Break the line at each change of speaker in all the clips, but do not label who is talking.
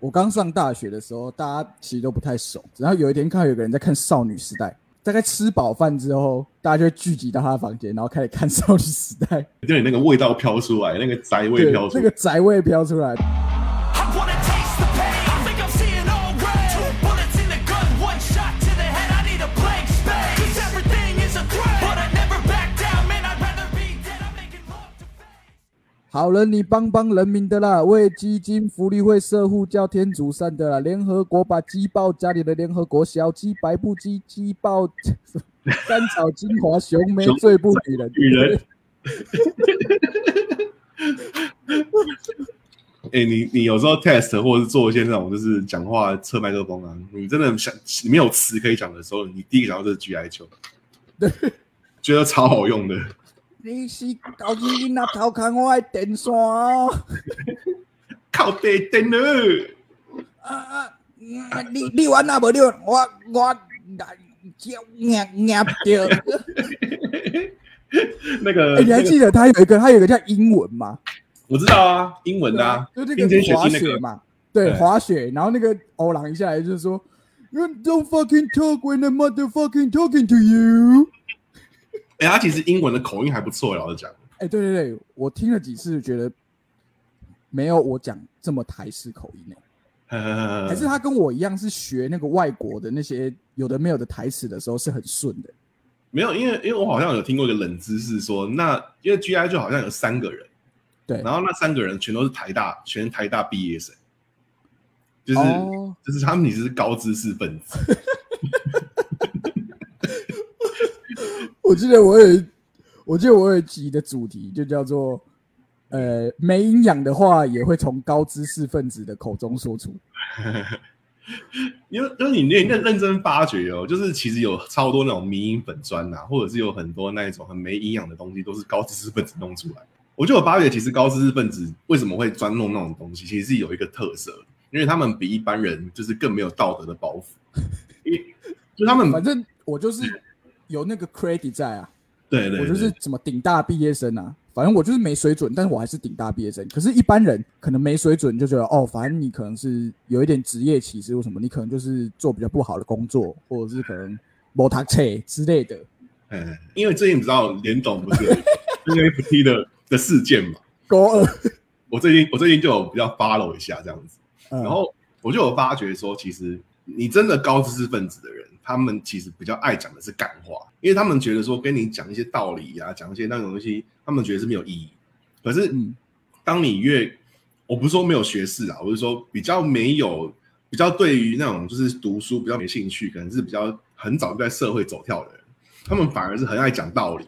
我刚上大学的时候，大家其实都不太熟。然后有一天看到有个人在看《少女时代》，大概吃饱饭之后，大家就会聚集到他的房间，然后开始看《少女时代》，
就你那个味道飘出来，那个宅味飘，出来。
那个宅味飘出来。好人，你帮帮人民的啦！为基金、福利会、社护教天主善的啦！联合国把鸡爆家里的联合国小鸡、白布鸡、鸡爆甘 草精华、熊眉
熊
最不女人。
女人 哎、你你有时候 test 或者是做一些那种就是讲话测麦克风啊，你真的想你没有词可以讲的时候，你第一个想到就是 GI 球，
对，
觉得超好用的。
你是高级囡仔偷看我的电线哦！
靠背灯了，
啊啊！你你玩哪无了？我我叫硬硬掉。
那个、
你还记得他有一个他有一个叫英文吗？
我知道啊，英文的啊，
就那
冰天
个滑
雪，
嘛，对，滑雪，然后那个欧郎一下来就是说 don't fucking talk when the motherfucking talking to you。
哎、他其实英文的口音还不错，老实讲。
哎，对对对，我听了几次，觉得没有我讲这么台式口音呢，还
还
是他跟我一样是学那个外国的那些有的没有的台词的时候是很顺的。
没有，因为因为我好像有听过一个冷知识说，那因为 GI 就好像有三个人，
对，
然后那三个人全都是台大，全台大毕业生，就是、
哦
就是他们其实是高知识分子。
我记得我有一，我记得我有一集的主题就叫做，呃，没营养的话也会从高知识分子的口中说出。
因为因为你认认认真发掘哦，就是其实有超多那种迷因粉砖呐、或者是有很多那一种很没营养的东西，都是高知识分子弄出来。我就有发觉，其实高知识分子为什么会专弄那种东西，其实是有一个特色，因为他们比一般人就是更没有道德的包袱，因为就他们
反正我就是 有那个 credit 在啊，
对对，
我就是
对
什么顶大毕业生啊，反正我就是没水准，但是我还是顶大毕业生。可是，一般人可能没水准，就觉得哦，反正你可能是有一点职业歧视或什么，你可能就是做比较不好的工作，或者是可能某堂车之类的。
嗯，因为最近你知道联董不是有 NFT 的的事件嘛，
高二，
我最近我最近就有比较 follow 一下这样子。
嗯
然后我就有发觉说，其实你真的高知识分子的人，他们其实比较爱讲的是干话，因为他们觉得说跟你讲一些道理啊，讲一些那种东西，他们觉得是没有意义。可是
嗯，
当你越，我不是说没有学识啊，我是说比较没有，比较对于那种就是读书比较没兴趣，可能是比较很早就在社会走跳的人，他们反而是很爱讲道理，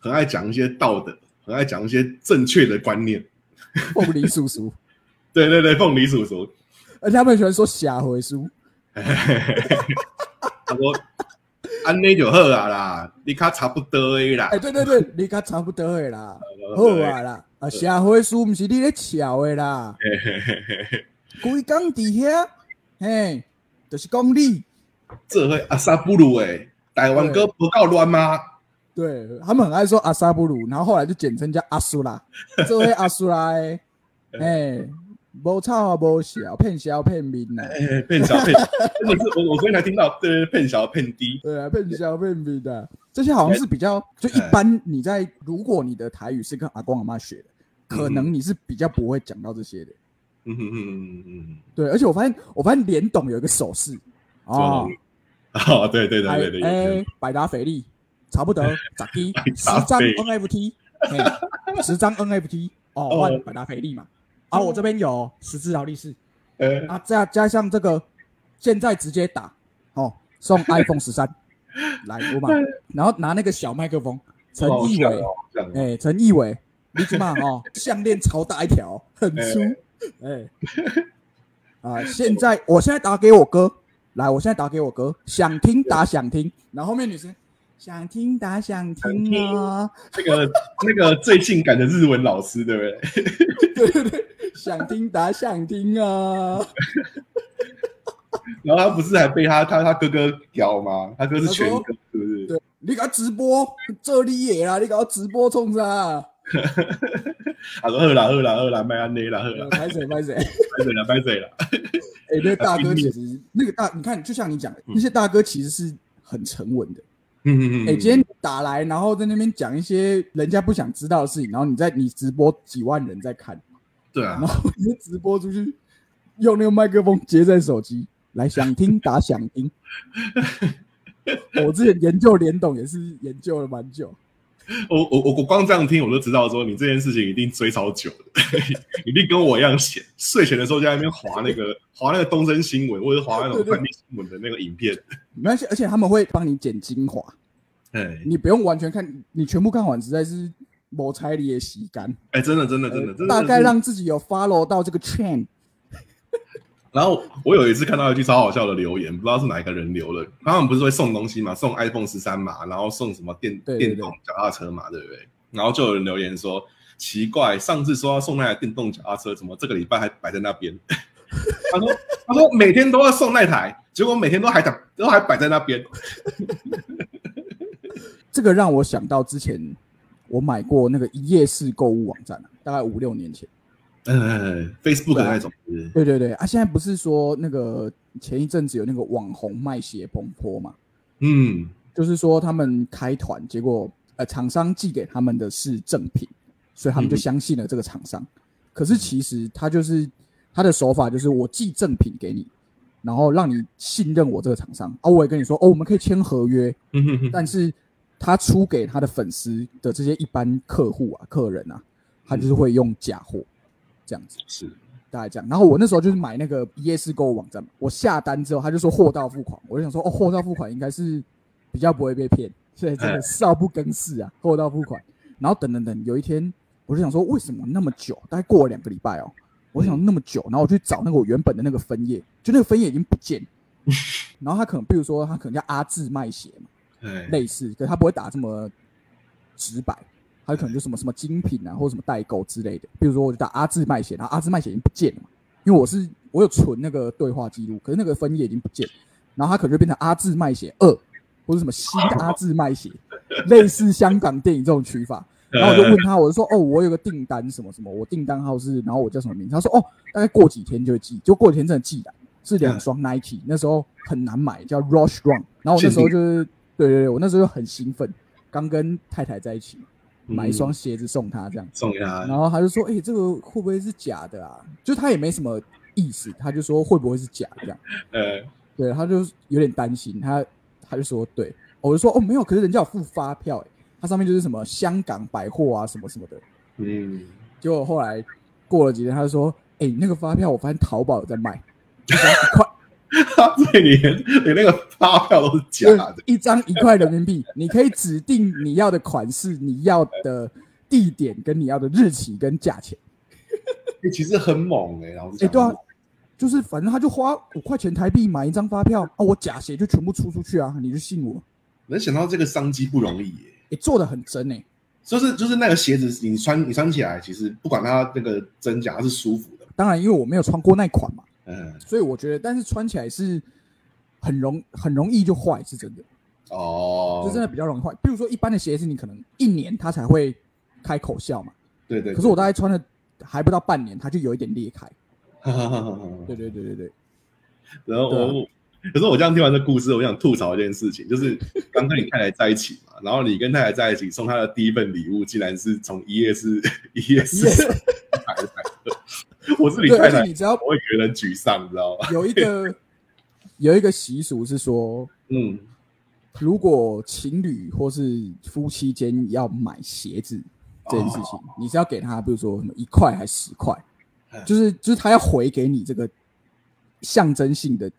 很爱讲一些道德，很爱讲一些正确的观念。
凤梨叔叔，
对对对，凤梨叔叔，
而且他们喜欢说瞎回书。
他说：“安内就好啊啦，你卡差不多的啦。
哎，对对对，你卡差不多的啦，好啊啦，啊，社会书毋是你咧笑的啦，
嘿嘿嘿嘿嘿
规工伫遐，嘿，就是讲你。
这会阿萨布鲁诶，台湾歌不够乱吗？
对他们很爱说阿萨布鲁，然后后来就简称叫阿苏拉，这位阿苏拉诶，哎，无吵啊无笑，骗小骗面呐，
哎，骗小骗，真的是我我昨天才听到，对，骗小骗低，
对啊，骗笑骗面的，这些好像是比较就一般。你在如果你的台语是跟阿公阿妈学的，可能你是比较不会讲到这些的。
嗯哼哼哼哼
对，而且我发现我发现联董有一个手势哦，
哼，哦，对对对对对，
哎，百达翡丽差不多十支
百
十张 NFT，十张 NFT 哦，百达翡丽嘛。啊，我这边有十字劳力士。
呃，
啊，再加上这个，现在直接打哦，送 iPhone 十三来我嘛，然后拿那个小麦克风，陈义伟，哎，陈义伟，你怎么哦？项链超大一条，很粗，哎，啊，现在我现在打给我哥，来，我现在打给我哥，想听打想听，然后后面女生想听打想听啊，
那个 那个最性感的日文老师，对不对？
对对对，想听打想听啊，
然后他不是还被他他他哥哥屌吗？他哥是全哥，是不是？
对，你搞直播这里也啦，你搞直播冲啥？
他说喝啦喝啦喝啦，麦安内啦喝啦，
拍谁拍谁。
拍谁啦拍谁啦，
哎、那个大哥其实那个大，你看，就像你讲的，那些大哥其实是很沉稳的。
嗯嗯嗯，
哎、今天打来，然后在那边讲一些人家不想知道的事情，然后你在你直播几万人在看，
对啊。
然，后你就直播出去，用那个麦克风接在手机，来想听打想听。我之前研究联董也是研究了蛮久，
我我我我光这样听，我就知道说你这件事情一定追超久的，一定跟我一样闲。睡前的时候就在那边划那个划那个东森新闻，或者划那种翻译新闻的那个影片。
没关系，而且他们会帮你剪精华，
哎
你不用完全看，你全部看完实在是某彩里也洗干，
哎，真的真的真的真的，
大概让自己有 follow 到这个 trend。
然后我有一次看到一句超好笑的留言，不知道是哪一个人留的。他们不是会送东西嘛，送 iPhone 十三嘛，然后送什么电电动脚踏车嘛，对不对？然后就有人留言说，奇怪，上次说要送那台电动脚踏车，怎么这个礼拜还摆在那边？他说他说每天都要送那台，结果每天都还摆都还摆在那边。
这个让我想到之前我买过那个一页式购物网站啊大概五六年前。
嗯，Facebook 的那种，
对对对啊，现在不是说那个前一阵子有那个网红卖鞋崩坡嘛？
嗯
就是说他们开团，结果呃厂商寄给他们的是正品，所以他们就相信了这个厂商。可是其实他就是他的手法就是我寄正品给你，然后让你信任我这个厂商啊，我也跟你说哦，我们可以签合约，
嗯哼哼，
但是他出给他的粉丝的这些一般客户啊、客人啊，他就是会用假货这样子。
是
大概这样。然后我那时候就是买那个一页式购物网站嘛，我下单之后他就说货到付款，我就想说哦，货到付款应该是比较不会被骗，所以真的
哎
少不更事啊，货到付款。然后等等等，有一天我就想说为什么那么久？大概过了两个礼拜哦，我想那么久，然后我去找那个我原本的那个分页，就那个分页已经不见。然后他可能，比如说他可能叫阿志卖鞋嘛，
哎，
类似，可是他不会打这么直白，他可能就什么什么精品啊，或者什么代购之类的。比如说，我就打阿志卖鞋，然后阿志卖鞋已经不见了嘛，因为我是我有存那个对话记录，可是那个分页已经不见，然后他可能就变成阿志卖鞋二，或者什么新阿志卖鞋，类似香港电影这种取法。然后我就问他，我就说哦，我有个订单什么什么，我订单号是，然后我叫什么名字？他说哦，大概过几天就会寄，就过几天真的寄来，是两双 Nike，那时候很难买，叫 Rush Run。然后我那时候就是，对对对，我那时候就很兴奋，刚跟太太在一起，买一双鞋子送他这样，
送给他
然，后他就说，哎、这个会不会是假的啊？就他也没什么意思，他就说会不会是假这样？
呃，
对，他就有点担心，他他就说对，我就说哦没有，可是人家有付发票、欸，它上面就是什么香港百货啊什么什么的。
嗯，
结果后来过了几天，他就说，哎、那个发票我发现淘宝有在卖，一张一块，
所以你连连那个发票都是假的，
一张一块人民币，你可以指定你要的款式、你要的地点、跟你要的日期跟价钱。
欸其实很猛哎，然后
哎、
讲，
对啊，就是反正他就花五块钱台币买一张发票啊，我假鞋就全部出出去啊，你就信我。
能想到这个商机不容易耶。
哎、做的很真哎、
就是就是那个鞋子，你穿你穿起来，其实不管它那个真假，它是舒服的。
当然，因为我没有穿过那款嘛，
嗯，
所以我觉得，但是穿起来是很容很容易就坏，是真的，
哦，
就真的比较容易坏。比如说一般的鞋子，你可能一年它才会开口笑嘛，
对对。
可是我大概穿了还不到半年，它就有一点裂开。
概
对对对对对，
然后我，可是我这样听完这故事，我想吐槽一件事情，就是刚跟你太太在一起嘛，然后你跟太太在一起送她的第一份礼物，竟然是从一页式 一页式
Yes
买的彩色。我是你
对，而
太太，
且你只要
我会觉得沮丧，你知道吗？
有一个 有一个习俗是说，
嗯，
如果情侣或是夫妻间要买鞋子这件事情，你是要给他，比如说什么一块还十块，
嗯
就是就是他要回给你这个象征性的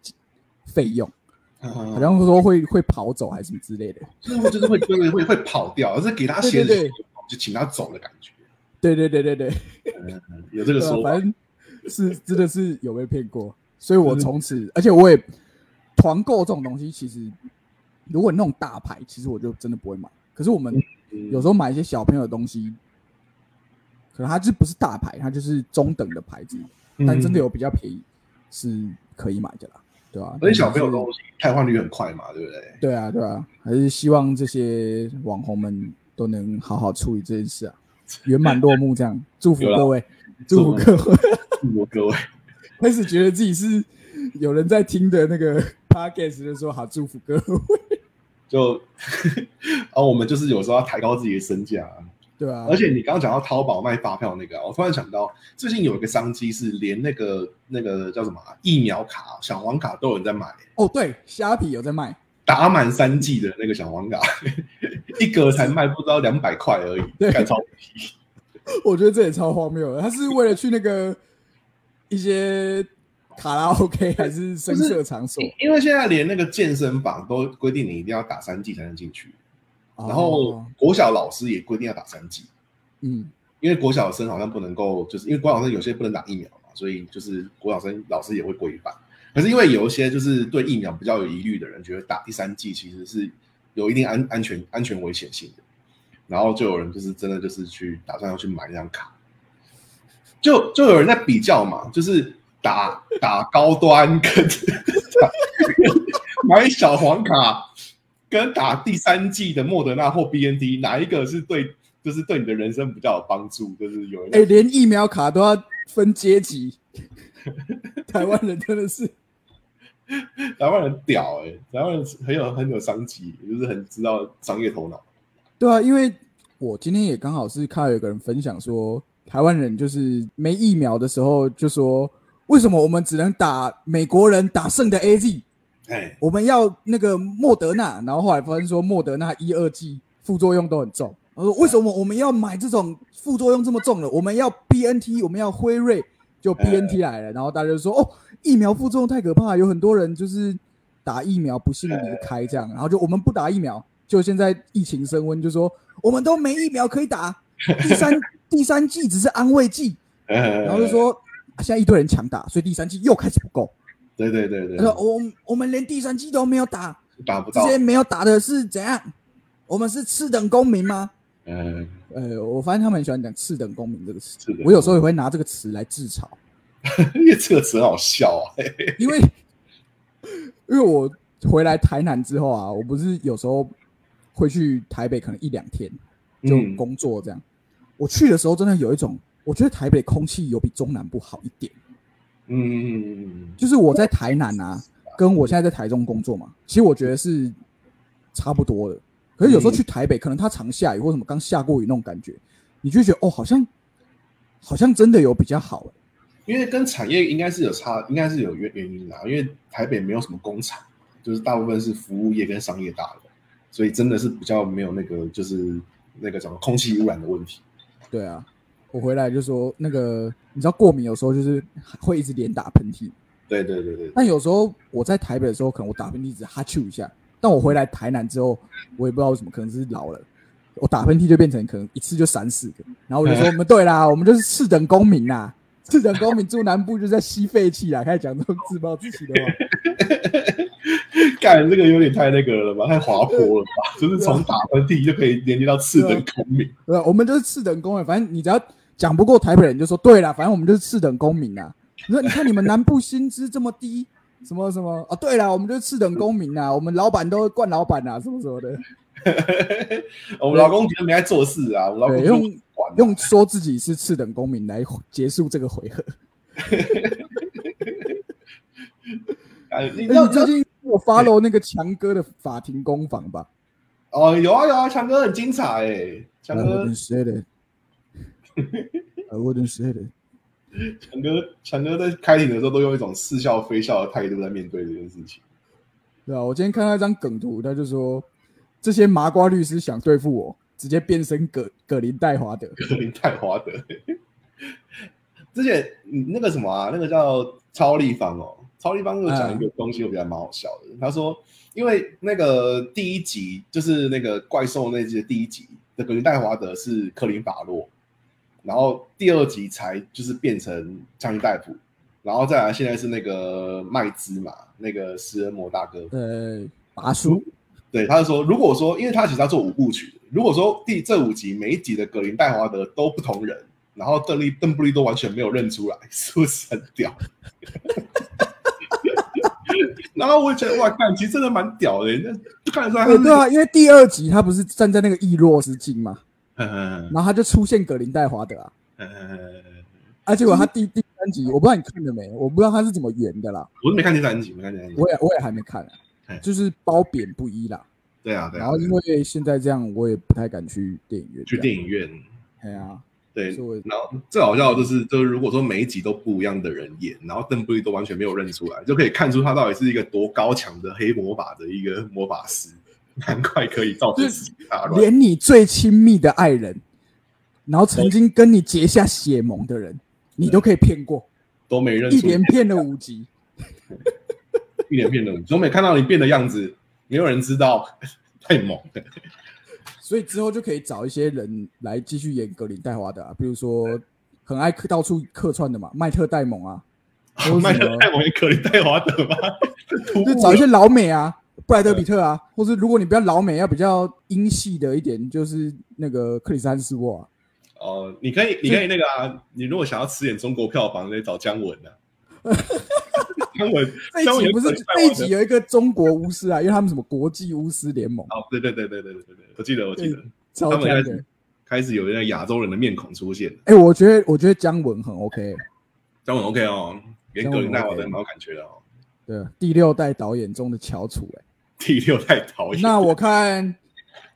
费用，好
好
像说会会跑走还是什么之类的。
就是会就是会会会会跑掉，而是给他鞋子就请他走的感觉。
对对对对对，
嗯，有这个 说法
反。正是真的是有被骗过，所以我从此，而且我也团购这种东西，其实如果你那种大牌，其实我就真的不会买。可是我们
嗯
有时候买一些小朋友的东西，可能它就不是大牌，它就是中等的牌子，但真的有比较便宜是可以买的啦，对吧、
而且小朋友东西汰换率很快嘛，对不对？
对啊对啊，还是希望这些网红们都能好好处理这件事啊。圆满落幕，这样。祝福各位，祝福各位。
祝福各位。
开始觉得自己是有人在听的那个 podcast，就说好祝福各位，
就，然 后我们就是有时候要抬高自己的身价啊、
对啊，
而且你刚刚讲到淘宝卖发票那个啊、我突然想到，最近有一个商机是连那个那个叫什么啊、疫苗卡、小黄卡都有人在买，
哦对，虾皮有在卖，
打满三季的那个小黄卡，一格才卖不到两百块而已，
对
干超
我觉得这也超荒谬的。他是为了去那个一些卡拉 OK 还是声色场所，
因为现在连那个健身房都规定你一定要打三剂才能进去，然后
哦
国小老师也规定要打三剂，
嗯，
因为国小生好像不能够，就是因为国小生有些不能打疫苗嘛，所以就是国小生老师也会规范。可是因为有一些就是对疫苗比较有疑虑的人，觉得打第三剂其实是有一定安安全安全危险性的，然后就有人就是真的就是去打算要去买那张卡，就就有人在比较嘛，就是打打高端跟 买小黄卡跟打第三季的莫德纳或 BNT 哪一个是对，就是对你的人生比较有帮助？就是有人
哎、连疫苗卡都要分阶级，台湾人真的是
台湾人屌哎、台湾人很有很有商机，就是很知道商业头脑。
对啊，因为我今天也刚好是看到有个人分享说，台湾人就是没疫苗的时候就说，为什么我们只能打美国人打剩的 A Z，
哎，
我们要那个莫德纳，然后后来发现说莫德纳一二剂副作用都很重，我说为什么我们要买这种副作用这么重的？我们要 B N T，我们要辉瑞，就 B N T 来了，然后大家就说哦，疫苗副作用太可怕，有很多人就是打疫苗不幸离开这样，然后就我们不打疫苗，就现在疫情升温，就说我们都没疫苗可以打，第三 第三剂只是安慰剂，
然
然后就说啊现在一堆人抢打，所以第三剂又开始不够。
对对对对。
他，说我我们连第三剂都没有打，
打不到。
这，些没有打的是怎样？我们是次等公民吗？
嗯，
呃，我发现他们很喜欢讲“次等公民”这个词，我有时候也会拿这个词来自嘲，
因为这个词很好笑啊，
因为因为我回来台南之后啊，我不是有时候会去台北，可能一两天就
嗯
工作这样。我去的时候，真的有一种，我觉得台北空气有比中南部好一点。
嗯
就是我在台南啊，跟我现在在台中工作嘛，其实我觉得是差不多的。可是有时候去台北，可能它常下雨或什么刚下过雨那种感觉，你就觉得哦，好像好像真的有比较好、欸。
因为跟产业应该是有差，应该是有原原因啦。因为台北没有什么工厂，就是大部分是服务业跟商业大楼，所以真的是比较没有那个就是那个什么空气污染的问题。
对啊，我回来就说那个，你知道过敏有时候就是会一直连打喷嚏，
对对对对，
但有时候我在台北的时候，可能我打喷嚏只哈啾一下，但我回来台南之后，我也不知道为什么，可能是老了。我打喷嚏就变成可能一次就三四个，然后我就说我们对啦，我们就是次等公民啦，次等公民住南部就在吸废气啦，开始讲这种自暴自弃的话。
干这个有点太那个了吧，太滑坡了吧？就是从打喷嚏就可以连接到次等公民。
对吧？我们就是次等公民，反正你只要讲不过台北人，就说对啦，反正我们就是次等公民啦。你说你看你们南部薪资这么低，什么什么啊？对啦，我们就是次等公民啊，我们老板都会惯老板啊，什么什么的。
我们老公觉得没在做事啊，我老公
用用说自己是次等公民来结束这个回合。
哎，你
哎
知道
最近有 follow 那个强哥的法庭攻防吧？
哦，有啊有啊，强哥很精彩哎，强
I
哥
wouldn't say that. I wouldn't say that.
强哥强哥在开庭的时候都用一种似笑非笑的态度在面对这件事情。
对啊，我今天看到一张梗图，他就说这些麻瓜律师想对付我，直接变身葛葛林戴华德。
葛林戴华德。之前嗯那个什么啊，那个叫超立方哦，超立方又讲一个东西，我觉得蛮好笑的。他说，因为那个第一集就是那个怪兽那集的第一集的格林戴华德是克林法洛，然后第二集才就是变成强尼戴普，然后再来现在是那个麦兹嘛，那个食人魔大哥，
呃，拔叔，
对，他就说，如果说，因为他其实要做五部曲，如果说第这五集每一集的格林戴华德都不同人，然后邓丽邓布利都完全没有认出来，是不是很屌？然后我也觉得哇，看其实真的蛮屌的，那看得出来他是
对对啊，因为第二集他不是站在那个易洛之境嘛，
嗯
然后他就出现格林戴华德啊，
嗯
啊，结果他第第三集我不知道你看了没，我不知道他是怎么圆的啦，
我是没看第三集，没看第三集。
我也我也还没看、就是褒贬不一啦。
对啊，对啊。
然后因为现在这样，我也不太敢去电影院。
去电影院，对
啊，对
然后最好笑的就是，就是如果说每一集都不一样的人演，然后邓布利多完全没有认出来，就可以看出他到底是一个多高强的黑魔法的一个魔法师，难怪可以造成世界大乱。
连你最亲密的爱人，然后曾经跟你结下血盟的人，你都可以骗过，
都没认出
一连骗了五集。
一连骗了五集，都没看到你变的样子，没有人知道，太猛了。
所以之后就可以找一些人来继续演格林戴华的啊，比如说很爱客到处客串的嘛，麦特戴蒙啊，
麦
什么
特戴蒙也可以戴华德吗？
就找一些老美啊，布莱德比特啊，或是如果你比较老美，要比较英系的一点，就是那个克里斯·安斯沃啊。
哦，你可以，你可以那个啊，你如果想要吃点中国票房，可以找姜文啊。姜文，
这
姜文也
一集不是
可以戴华德
这一集有一个中国巫师啊，因为他们什么国际巫师联盟，
哦，对对对对对对对对，我记得我记得，
超
他们开始。开始有一个亚洲人的面孔出现。
哎、我觉得我觉得姜文很 OK，
姜文 OK 哦，连格林戴华
OK
德蛮有感觉的哦。
对，第六代导演中的翘楚、哎，
第六代导演，
那我看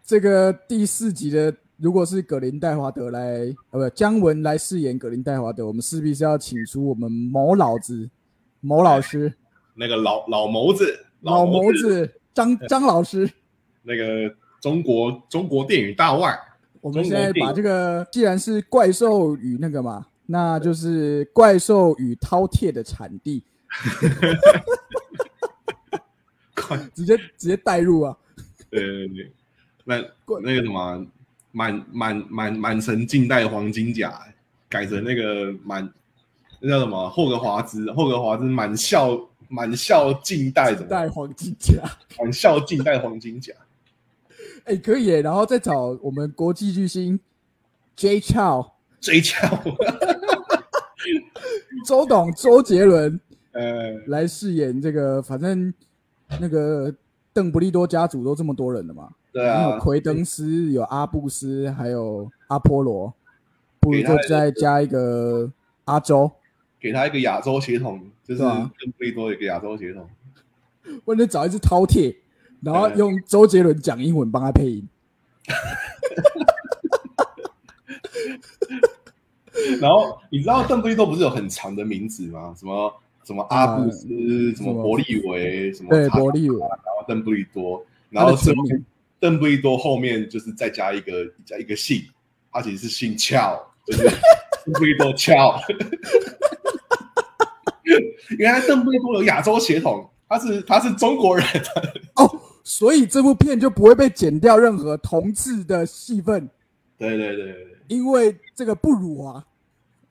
这个第四集的，如果是葛林戴华德来，呃，不，姜文来饰演葛林戴华德，我们势必是要请出我们某老子某老师。
那个老老谋子，
老
谋
谋子张张老师，
那个中国中国电影大腕，
我们现在把这个，既然是怪兽与那个嘛，那就是怪兽与饕餮的产地，
快
直接直接带入啊！
对对对，那
怪
那个什么满满满满城尽带黄金甲，改成那个满那叫什么霍格华兹，霍格华兹满校满校尽带什么
带黄金甲，
满校尽带黄金甲，
哎、可以耶，然后再找我们国际巨星 J Chow
追敲，
周董周杰伦
呃，
来饰演这个，反正那个邓布利多家族都这么多人了嘛，
对啊
有
啊，
奎登斯，有阿布斯，还有阿波罗，不如再加一个阿周，
给他一个亚洲血统，就是
对啊
更贝多一个亚洲血统。
或者找一只饕餮，然后
嗯
用周杰伦讲英文帮他配音。
然后你知道邓布利多不是有很长的名字吗？什么什么阿布斯，什么伯利维，什么
对，伯利维，
然后邓布利多，然
他
后最后
的全名
邓布利多后面就是再加一个加一个姓，他其实是姓俏，就是 邓布利多俏。原来邓布利多有亚洲血统，他是他是中国人。
哦，所以这部片就不会被剪掉任何同志的戏份，
对对对对对，
因为这个不辱华。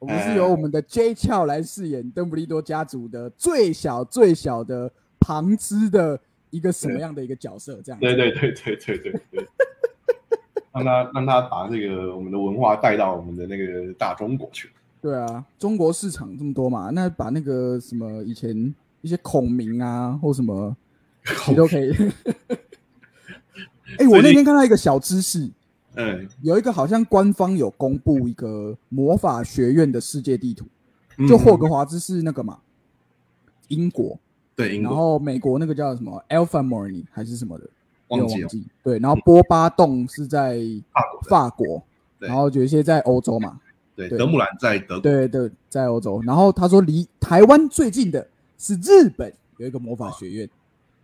我们是
哎
由我们的 J 乔来饰演邓布利多家族的最小最小的旁支的一个什么样的一个角色？这样子
对对对对对对对，让他让他把这个我们的文化带到我们的那个大中国去。
对啊，中国市场这么多嘛，那把那个什么以前一些孔明啊或什么，你都可以。哎、我那天看到一个小知识，
嗯，
有一个好像官方有公布一个魔法学院的世界地图，
嗯
就霍格华兹是那个嘛，英国，
对英国。
后美国那个叫什么 Alpha Morny 还是什么的，
忘记了。
对，然后波巴洞是在
法国
法国，然后有一些在欧洲嘛，对
对。德姆兰在德国，
对对，在欧洲。然后他说离台湾最近的是日本有一个魔法学院，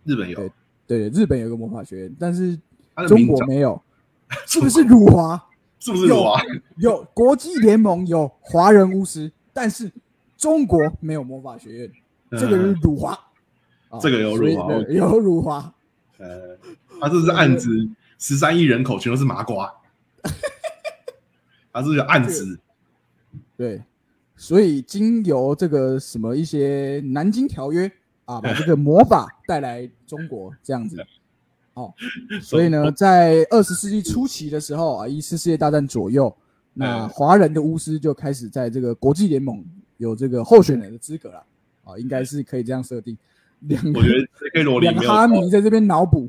日本有。
对对，日本有一个魔法学院，但是中国没有，是不是辱华？
是不是辱华？
有国际联盟有华人巫师，但是中国没有魔法学院，这个是辱华。
这个有辱华
有辱华。
呃，他这是暗指十三亿人口全都是麻瓜，他是有暗指，
对，所以经由这个什么一些南京条约啊，把这个魔法带来中国这样子。哦，所以呢，在二十世纪初期的时候啊，一次世界大战左右，那
嗯
华人的巫师就开始在这个国际联盟有这个候选人的资格了。啊，应该是可以这样设定。两个
我觉得 J.K. 罗琳没有
两哈迷在这边脑补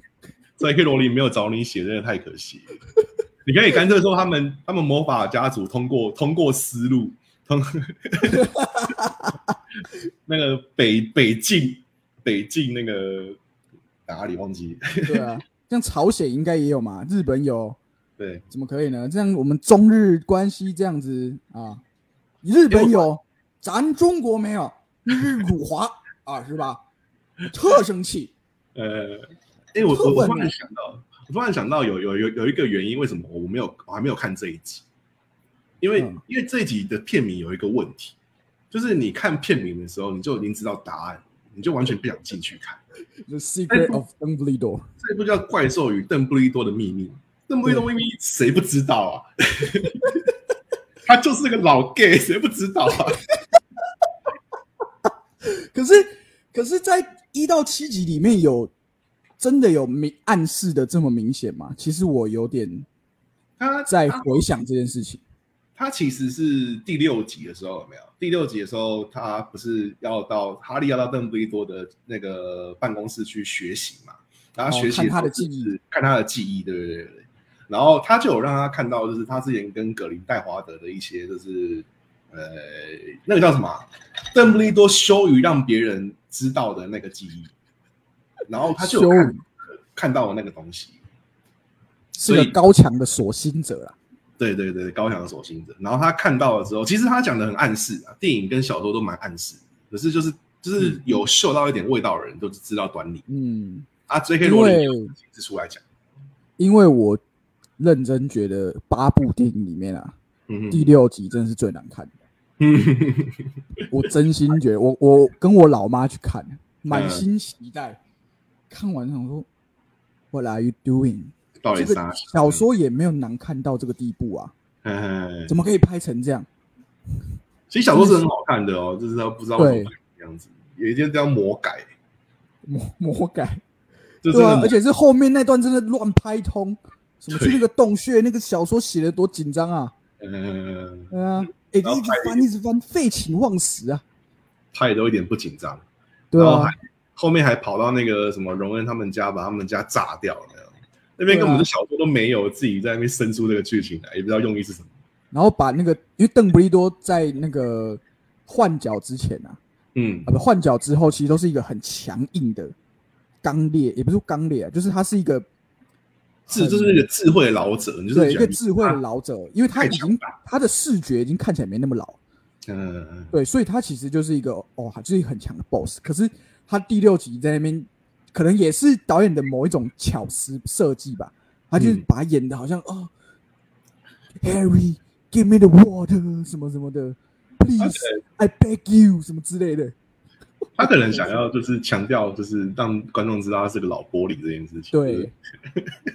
，，J.K. 罗琳没有找你写，真的太可惜了。你可以干脆说他们 他们魔法家族通过通过思路通 那个北北境北境那个哪里忘记？
对啊，像朝鲜应该也有嘛，日本有，
对，
怎么可以呢？这样我们中日关系这样子啊，日本有，咱中国没有，日辱华 啊，是吧？特生气，
呃，哎、我我我突然想到，我突然想到有有有有一个原因，为什么我没有我还没有看这一集？因为、
嗯
因为这一集的片名有一个问题，就是你看片名的时候，你就已经知道答案，你就完全不想进去看。
The Secret of Dumbledore，
这部叫《怪兽与邓布利多的秘密》，邓布利多秘密谁不知道啊？他就是个老 gay，谁不知道啊？
可 是可是，在一到七集里面有真的有明暗示的这么明显吗？其实我有点
他
在回想这件事情。
他其实是第六集的时候有没有？第六集的时候，他不是要到哈利要到邓布利多的那个办公室去学习嘛？然后
哦
学习
看他的记忆
看他的记忆，对对对对。然后他就有让他看到，就是他之前跟格林戴华德的一些，就是呃，那个叫什么啊？邓布利多羞于让别人知道的那个记忆。然后他就有看到了那个东西，
是个高强的锁心者啦。
对对对，高强的守心者。然后他看到了之后，其实他讲的很暗示啊，电影跟小说都蛮暗示，可是就是就是有嗅到一点味道的人都知道端倪。
嗯，
啊，J.K.
因
罗琳亲自出来讲，
因为我认真觉得八部电影里面啊，
嗯
第六集真的是最难看的。
哼，
我真心觉得，我我跟我老妈去看，满心期待，看完想说，What are you doing？这个
到底啥？
小说也没有难看到这个地步啊，
嗯，
怎么可以拍成这样？
其实小说是很好看的哦，就是他不知道为什么这样子，有一些叫魔改，
魔魔改，对啊而且是后面那段真的乱拍通，什么去那个洞穴，那个小说写的多紧张啊！
嗯，
对啊，哎，一直翻一直翻，废寝忘食啊！
他也都一点不紧张，
对啊
后面还跑到那个什么荣恩他们家，把他们家炸掉了。那边根本就小说都没有，自己在那边生出这个剧情来，也不知道用意是什么。
然后把那个，因为邓布利多在那个换角之前啊，
嗯
啊不换角之后，其实都是一个很强硬的刚烈，也不是刚烈啊，就是他是一个
智就是那个智慧的老者，你就是
对一个智慧的老者，因为他已经他的视觉已经看起来没那么老，
嗯嗯
对，所以他其实就是一个哦，就是一个很强的 boss。可是他第六集在那边，可能也是导演的某一种巧思设计吧，他就是
嗯
把他演的好像哦，Harry give me the water 什么什么的，please I beg you 什么之类的。
他可能想要就是强调，就是让观众知道他是个老玻璃这件事情。
对，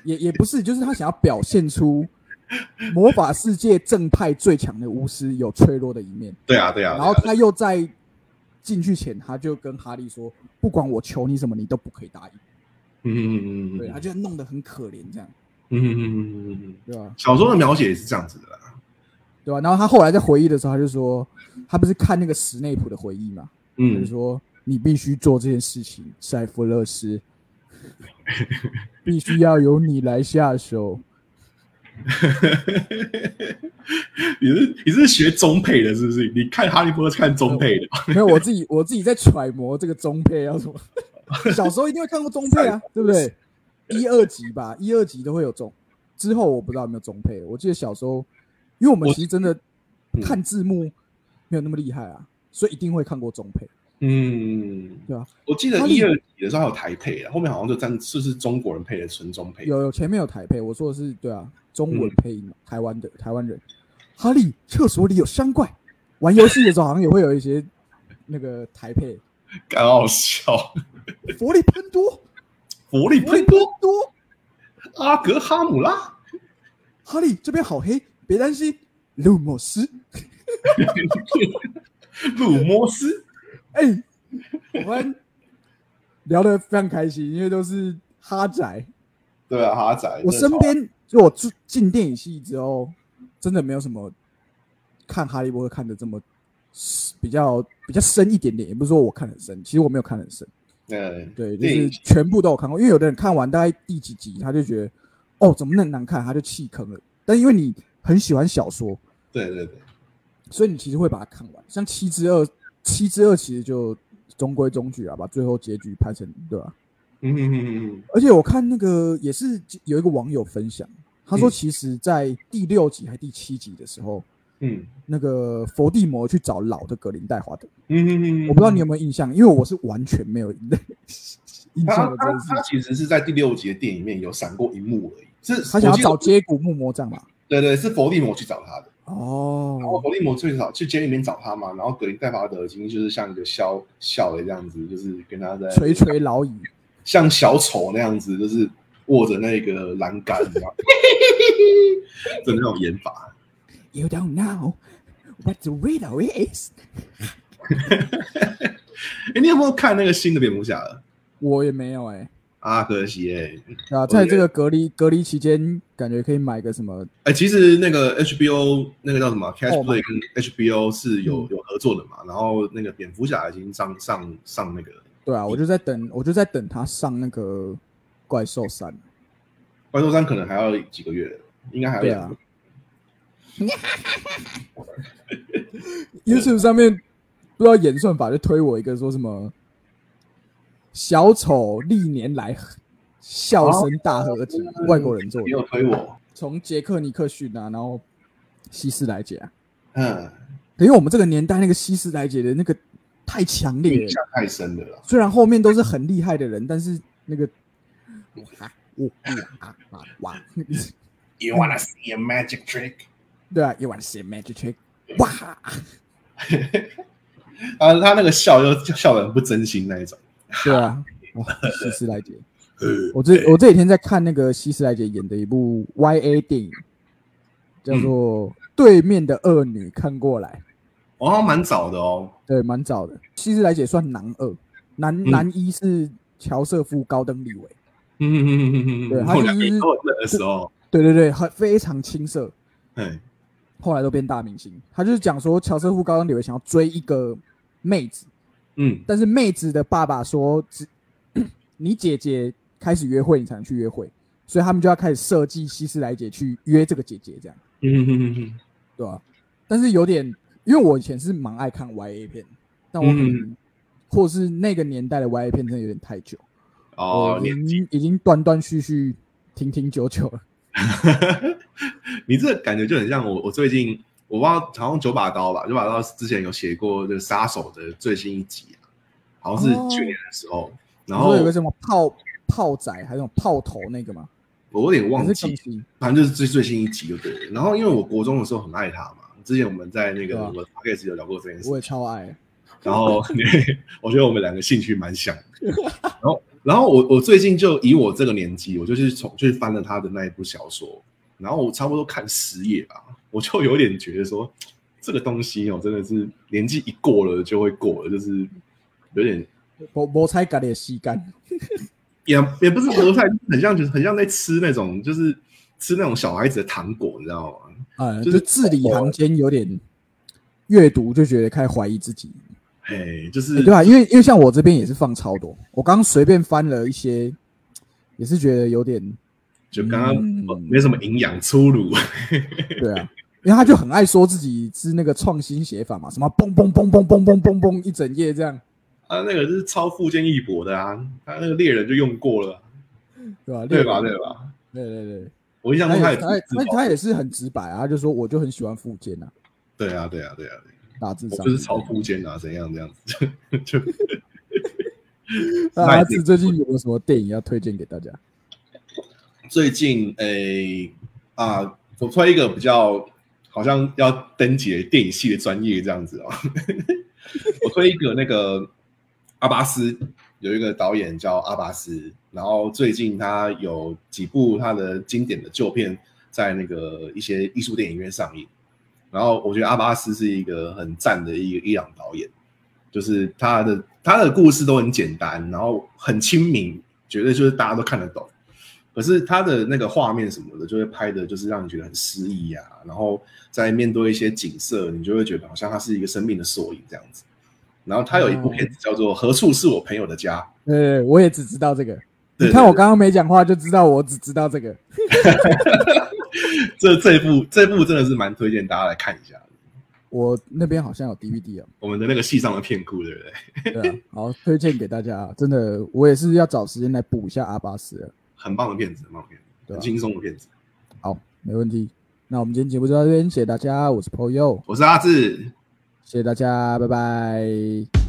也也不是，就是他想要表现出魔法世界正派最强的巫师有脆弱的一面。
对啊，对啊。
然后他又在进去前，他就跟哈利说：“不管我求你什么，你都不可以答应。
嗯嗯嗯嗯，
对，他就弄得很可怜，这样，
嗯嗯嗯嗯嗯嗯，
对吧？
小说的描写也是这样子的啦。
对吧？然后他后来在回忆的时候，他就说，他不是看那个史内普的回忆嘛，他就
嗯，
说你必须做这件事情，塞弗勒斯，必须要由你来下手。
你是你是学中配的，是不是？你看哈利波特是看中配的，
没有，我自己我自己在揣摩这个中配要什么。小时候一定会看过中配啊，对不对？一二集吧，一二集都会有中。之后我不知道有没有中配，我记得小时候，因为我们其实真的
嗯
看字幕没有那么厉害啊，所以一定会看过中配，
嗯，
对啊？
我记得一二集的时候还有台配啊，后面好像就站就是中国人配的纯中配。
有有前面有台配，我说的是对啊，中文
嗯
配音嘛，台湾的台湾人。哈利，厕所里有山怪。玩游戏的时候好像也会有一些那个台配，
干好笑，
佛利喷多，
佛利
喷
喷多，
多。
阿格哈姆拉，
哈利这边好黑，别担心，路莫斯。
鲁莫斯，
哎、我们聊得非常开心，因为都是哈仔。
对啊，哈仔，
我身边就我进进电影系之后，真的没有什么看哈利波特看的这么比较比较深一点点，也不是说我看很深，其实我没有看很深。
嗯，
对，就是全部都有看过，因为有的人看完大概第几集，他就觉得哦怎么那么难看，他就弃坑了。但因为你很喜欢小说，
对对对，
所以你其实会把它看完。像《七之二》，《七之二》其实就中规中矩啊，把最后结局拍成对吧、
嗯哼哼哼哼，
而且我看那个也是有一个网友分享，他说
嗯
其实，在第六集还第七集的时候，
嗯
那个伏地魔去找老的格林戴华德，
嗯哼哼哼，
我不知道你有没有印象，因为我是完全没有印 象的这
他
件事情。
他其实是在第六集的电影里面有闪过一幕而已，是
他想要找接骨木魔杖嘛？
对对，是伏地魔去找他的。然后
哦，
伏地魔最早去监狱里面找他嘛，然后格林戴华德已经就是像一个笑笑的这样子，就是跟他在
垂垂老矣。
像小丑那样子，就是握着那个栏杆，你知道，的那种演法。
You don't know what the riddle is。
哎，你有没有看那个新的蝙蝠侠了？
我也没有哎、
啊，可惜哎、
啊，在这个隔离隔离期间，感觉可以买个什么？
哎、其实那个 HBO 那个叫什么 Catch
哦
Play 跟 HBO 是有、
嗯
有合作的嘛，然后那个蝙蝠侠已经上上上那个
对啊，我就在等，我就在等他上那个怪兽三。
怪兽三，可能还要几个月，应该还要
对啊。YouTube 上面不知道演算法就推我一个说什么小丑历年来笑声大合集，外国人做
没有
的，
推我，
从杰克尼克逊啊，然后希斯莱杰啊，
嗯，
因为我们这个年代那个希斯莱杰的那个太强烈了，
印象太深了啦。
虽然后面都是很厉害的人，但是那个哇哇哇哇哇
，You wanna see a magic trick？
对啊，You want to see a magic trick？哇，
啊，他那个笑又笑得很不真心那一种。
对啊，哇，希斯莱杰。
呃，
我这我这几天在看那个西斯莱杰演的一部 Y A 电影，叫做《对面的恶女看过来》，
哦，蛮早的哦。
对，蛮早的。西斯莱杰算男二，男、
嗯
男一是乔瑟夫高登利维，
嗯嗯嗯嗯嗯，
对他
我两个
就是
都有那时候，
对对对，很非常青涩，
哎，
后来都变大明星。他就是讲说，乔瑟夫高登利维想要追一个妹子，
嗯。
但是妹子的爸爸说，只 你姐姐开始约会，你才能去约会，所以他们就要开始设计希斯莱姐去约这个姐姐，这样。
嗯嗯嗯
对吧、但是有点，因为我以前是蛮爱看 YA 片，但我可能、
嗯。
或是那个年代的 YA 片真的有点太久，
哦，
已
年
经已经断断续续、停停久久了。
你这感觉就很像我，我最近我不知道，好像九把刀吧，九把刀之前有写过这个杀手的最新一集啊，好像是去年的时候，然后
有个什么炮炮仔，还有那种炮头那个吗？
我有点忘记？反正就是最最新一集就对了。然后因为我国中的时候很爱他嘛，之前我们在那个我的 p o d c 有聊过这件事
我也超爱。
然后 我觉得我们两个兴趣蛮像的。然后，然后我我最近就以我这个年纪，我就去从去翻了他的那一部小说，然后我差不多看十页吧，我就有点觉得说，这个东西哦，真的是年纪一过了就会过了，就是有点
我我才改的吸干，
也也不是菠菜，很像就是很像在吃那种就是吃那种小孩子的糖果，你知道吗？
啊，
就
就是字里行间有点阅读就觉得开始怀疑自己，
嘿，就是
欸对吧、因为因为像我这边也是放超多，我刚刚随便翻了一些，也是觉得有点
就刚刚
嗯。
没什么营养粗鲁，
对啊，因为他就很爱说自己是那个创新写法嘛，什么嘣嘣嘣嘣嘣嘣嘣嘣一整夜这样，
他那个是超富坚义博的啊，他那个猎人就用过了，
对吧、
对吧？
对
对吧？
对对对，
我印象中他也
他也他也他他也是很直白啊，他就说我就很喜欢附件啊，
对啊，对啊，对啊，
大致上
我就是超富坚啊，怎样这样子，就就
那阿志最近有没有什么电影要推荐给大家？
最近诶啊，我推一个比较好像要登记电影系的专业这样子哦，我推一个那个阿巴斯，有一个导演叫阿巴斯，然后最近他有几部他的经典的旧片在那个一些艺术电影院上映，然后我觉得阿巴斯是一个很赞的一个伊朗导演，就是他的他的故事都很简单，然后很亲民，绝对就是大家都看得懂。可是他的那个画面什么的，就会拍的，就是让你觉得很诗意啊。然后在面对一些景色，你就会觉得好像它是一个生命的缩影这样子。然后他有一部片子叫做《何处是我朋友的家》，
对，我也只知道这个。
对
你看我刚刚没讲话就知道，我只知道这个。
这这一部这部真的是蛮推荐大家来看一下的。
我那边好像有 DVD 啊，
我们的那个戏上的片库，对不对？
对啊，好推荐给大家。真的，我也是要找时间来补一下阿巴斯了。
很棒的片子，很棒的片子，很轻松的片子。
好，没问题。那我们今天节目就到这边，谢谢大家，我是 p o y o
我是阿志，
谢谢大家，拜拜。